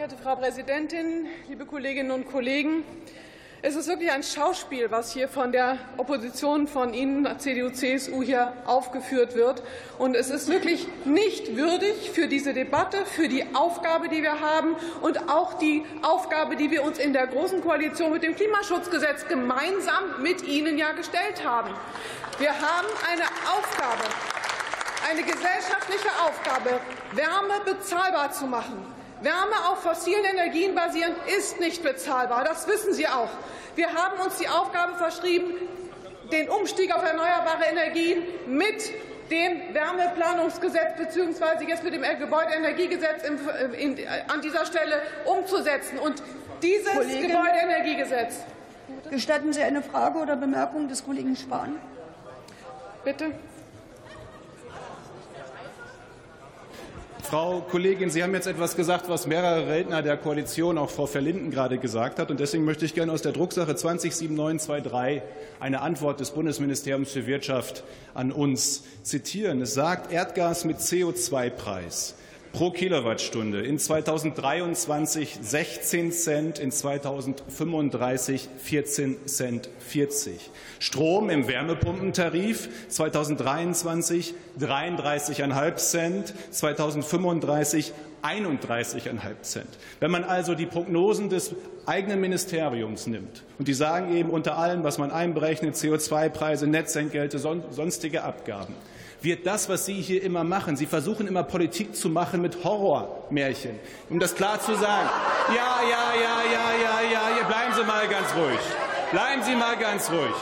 geehrte Frau Präsidentin, liebe Kolleginnen und Kollegen! Es ist wirklich ein Schauspiel, was hier von der Opposition, von Ihnen, CDU, CSU, hier aufgeführt wird. Und es ist wirklich nicht würdig für diese Debatte, für die Aufgabe, die wir haben und auch die Aufgabe, die wir uns in der Großen Koalition mit dem Klimaschutzgesetz gemeinsam mit Ihnen ja gestellt haben. Wir haben eine Aufgabe, eine gesellschaftliche Aufgabe, Wärme bezahlbar zu machen. Wärme auf fossilen Energien basierend ist nicht bezahlbar. Das wissen Sie auch. Wir haben uns die Aufgabe verschrieben, den Umstieg auf erneuerbare Energien mit dem Wärmeplanungsgesetz bzw. jetzt mit dem Gebäudeenergiegesetz an dieser Stelle umzusetzen. Und dieses Kollegin, Gebäudeenergiegesetz. Gestatten Sie eine Frage oder Bemerkung des Kollegen Spahn? Bitte. Frau Kollegin, Sie haben jetzt etwas gesagt, was mehrere Redner der Koalition, auch Frau Verlinden, gerade gesagt hat. Und deswegen möchte ich gerne aus der Drucksache 207923 eine Antwort des Bundesministeriums für Wirtschaft an uns zitieren. Es sagt, Erdgas mit CO2-Preis pro Kilowattstunde in 2023 16 Cent, in 2035 14 Cent 40. Strom im Wärmepumpentarif 2023 33,5 Cent, 2035 31,5 Cent. Wenn man also die Prognosen des eigenen Ministeriums nimmt, und die sagen eben unter allem, was man einberechnet, CO2-Preise, Netzentgelte, sonstige Abgaben, wird das, was Sie hier immer machen, Sie versuchen immer Politik zu machen mit Horrormärchen, um das klar zu sagen. Ja, ja, ja, ja, ja, ja, bleiben Sie mal ganz ruhig. Bleiben Sie mal ganz ruhig.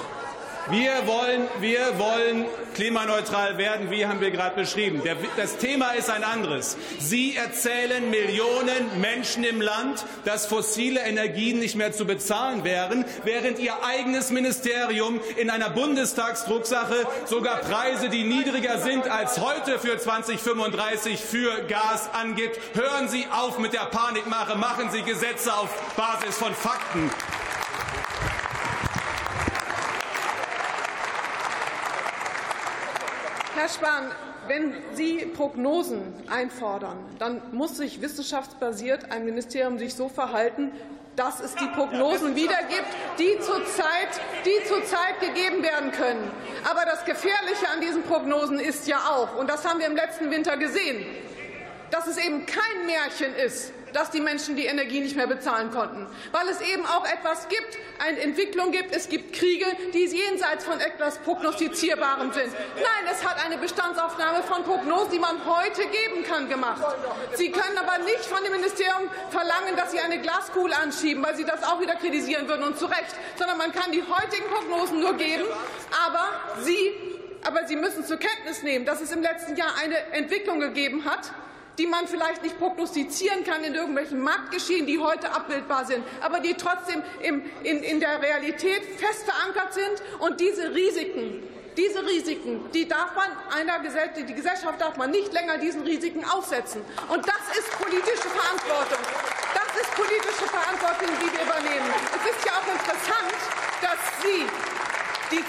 Wir wollen, wir wollen klimaneutral werden, wie haben wir gerade beschrieben. Das Thema ist ein anderes. Sie erzählen Millionen Menschen im Land, dass fossile Energien nicht mehr zu bezahlen wären, während Ihr eigenes Ministerium in einer Bundestagsdrucksache sogar Preise, die niedriger sind als heute für 2035 für Gas angibt. Hören Sie auf mit der Panikmache, machen Sie Gesetze auf Basis von Fakten. Herr Spahn, wenn Sie Prognosen einfordern, dann muss sich wissenschaftsbasiert ein Ministerium sich so verhalten, dass es die Prognosen wiedergibt, die zurzeit, die zurzeit gegeben werden können. Aber das Gefährliche an diesen Prognosen ist ja auch, und das haben wir im letzten Winter gesehen, dass es eben kein Märchen ist, dass die Menschen die Energie nicht mehr bezahlen konnten, weil es eben auch etwas gibt, eine Entwicklung gibt. Es gibt Kriege, die jenseits von etwas Prognostizierbarem sind. Nein, es hat eine Bestandsaufnahme von Prognosen, die man heute geben kann, gemacht. Sie können aber nicht von dem Ministerium verlangen, dass Sie eine Glaskugel anschieben, weil Sie das auch wieder kritisieren würden und zu Recht, sondern man kann die heutigen Prognosen nur geben, aber Sie aber Sie müssen zur Kenntnis nehmen, dass es im letzten Jahr eine Entwicklung gegeben hat, die man vielleicht nicht prognostizieren kann in irgendwelchen Marktgeschehen, die heute abbildbar sind, aber die trotzdem in der Realität fest verankert sind. Und diese Risiken, diese Risiken, die darf man einer die Gesellschaft darf man nicht länger diesen Risiken aussetzen. Und das ist politische Verantwortung. Das ist politische Verantwortung, die wir übernehmen. Es ist ja auch interessant, dass Sie die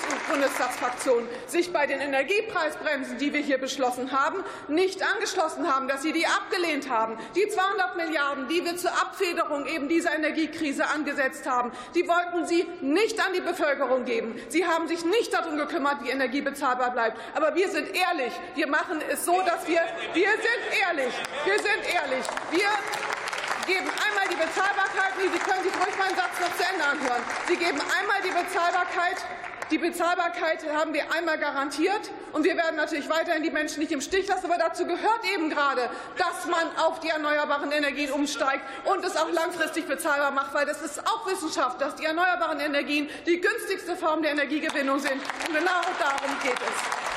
CDU-CSU-Bundestagsfraktion sich bei den Energiepreisbremsen, die wir hier beschlossen haben, nicht angeschlossen haben, dass Sie die abgelehnt haben. Die 200 Milliarden, die wir zur Abfederung eben dieser Energiekrise angesetzt haben, die wollten Sie nicht an die Bevölkerung geben. Sie haben sich nicht darum gekümmert, wie Energie bezahlbar bleibt. Aber wir sind ehrlich. Wir machen es so, dass wir, wir sind ehrlich. Wir sind ehrlich. Wir geben einmal die Bezahlbarkeit, Sie können sich ruhig meinen Satz noch zu Ende anhören. Sie geben einmal die Bezahlbarkeit die Bezahlbarkeit haben wir einmal garantiert, und wir werden natürlich weiterhin die Menschen nicht im Stich lassen. Aber dazu gehört eben gerade, dass man auf die erneuerbaren Energien umsteigt und es auch langfristig bezahlbar macht, weil das ist auch Wissenschaft, dass die erneuerbaren Energien die günstigste Form der Energiegewinnung sind. Und genau darum geht es.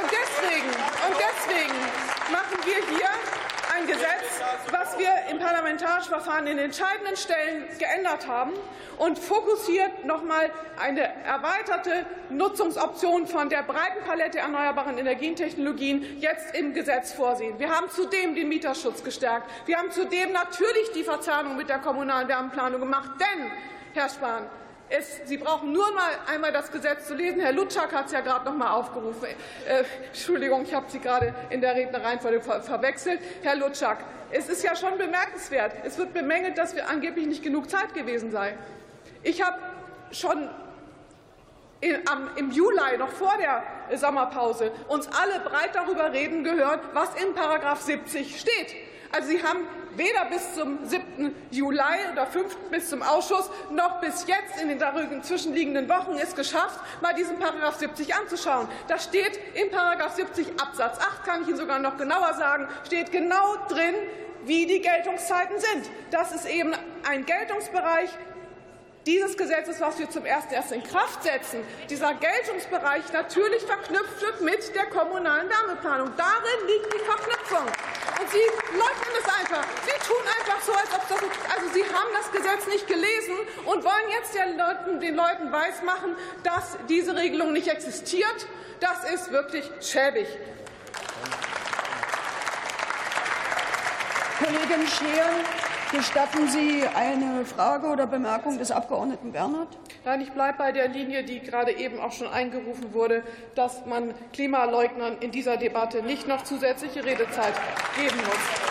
Und deswegen, und deswegen machen wir hier ein Gesetz, was wir im parlamentarischen Verfahren in entscheidenden Stellen geändert haben und fokussiert noch einmal eine erweiterte Nutzungsoption von der breiten Palette erneuerbaren Energietechnologien jetzt im Gesetz vorsehen. Wir haben zudem den Mieterschutz gestärkt. Wir haben zudem natürlich die Verzahnung mit der kommunalen Wärmeplanung gemacht. Denn, Herr Spahn, Es, Sie brauchen nur mal einmal das Gesetz zu lesen. Herr Lutschak hat es ja gerade noch mal aufgerufen. Äh, Entschuldigung, ich habe Sie gerade in der Rednereihenfolge ver verwechselt. Herr Lutschak, es ist ja schon bemerkenswert. Es wird bemängelt, dass wir angeblich nicht genug Zeit gewesen sei. Ich habe schon im Juli, noch vor der Sommerpause, uns alle breit darüber reden gehört, was in § 70 steht. Also Sie haben weder bis zum 7. Juli oder 5. bis zum Ausschuss noch bis jetzt in den darüber zwischenliegenden Wochen es geschafft, mal diesen § 70 anzuschauen. Da steht in § 70 Absatz 8, kann ich Ihnen sogar noch genauer sagen, steht genau drin, wie die Geltungszeiten sind. Das ist eben ein Geltungsbereich, dieses Gesetzes, was wir zum ersten erst in Kraft setzen, dieser Geltungsbereich natürlich verknüpft wird mit der kommunalen Wärmeplanung. Darin liegt die Verknüpfung. Und Sie leugnen es einfach. Sie tun einfach so, als ob das. Also Sie haben das Gesetz nicht gelesen und wollen jetzt den Leuten, den Leuten weismachen, dass diese Regelung nicht existiert. Das ist wirklich schäbig. Kollegin Scheer, Gestatten Sie eine Frage oder Bemerkung des Abgeordneten Bernhard? Nein, ich bleibe bei der Linie, die gerade eben auch schon eingerufen wurde, dass man Klimaleugnern in dieser Debatte nicht noch zusätzliche Redezeit geben muss.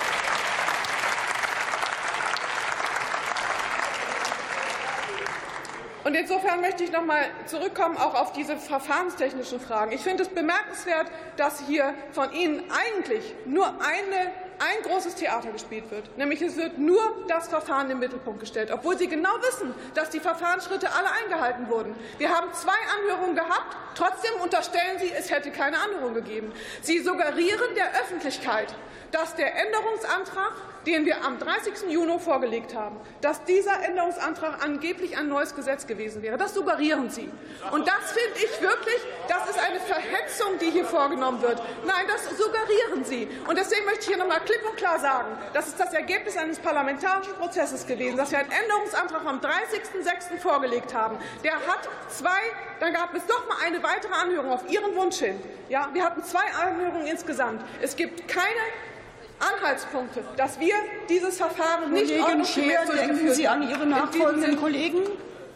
Und insofern möchte ich noch mal zurückkommen auch auf diese verfahrenstechnischen Fragen. Ich finde es bemerkenswert, dass hier von Ihnen eigentlich nur eine ein großes Theater gespielt wird. Nämlich es wird nur das Verfahren den Mittelpunkt gestellt, obwohl Sie genau wissen, dass die Verfahrensschritte alle eingehalten wurden. Wir haben zwei Anhörungen gehabt. Trotzdem unterstellen Sie, es hätte keine Anhörung gegeben. Sie suggerieren der Öffentlichkeit, dass der Änderungsantrag den wir am 30. Juni vorgelegt haben, dass dieser Änderungsantrag angeblich ein neues Gesetz gewesen wäre. Das suggerieren Sie. Und das finde ich wirklich, das ist eine Verhetzung, die hier vorgenommen wird. Nein, das suggerieren Sie. Und deswegen möchte ich hier noch mal klipp und klar sagen, das ist das Ergebnis eines parlamentarischen Prozesses gewesen, dass wir einen Änderungsantrag am 30.06. vorgelegt haben. Der hat zwei, dann gab es noch mal eine weitere Anhörung auf Ihren Wunsch hin. Ja, wir hatten zwei Anhörungen insgesamt. Es gibt keine Anhaltspunkte, dass wir dieses Verfahren nicht Kollegin Scheer, denken Sie an Ihre nachfolgenden Kollegen?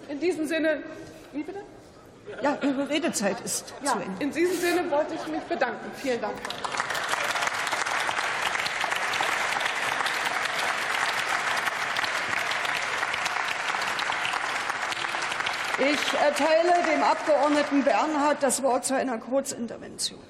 In diesem Sinne, wie bitte? Ja, Ihre Redezeit ist ja, zu Ende. In diesem Sinne wollte ich mich bedanken. Vielen Dank. Ich erteile dem Abgeordneten Bernhard das Wort zu einer Kurzintervention.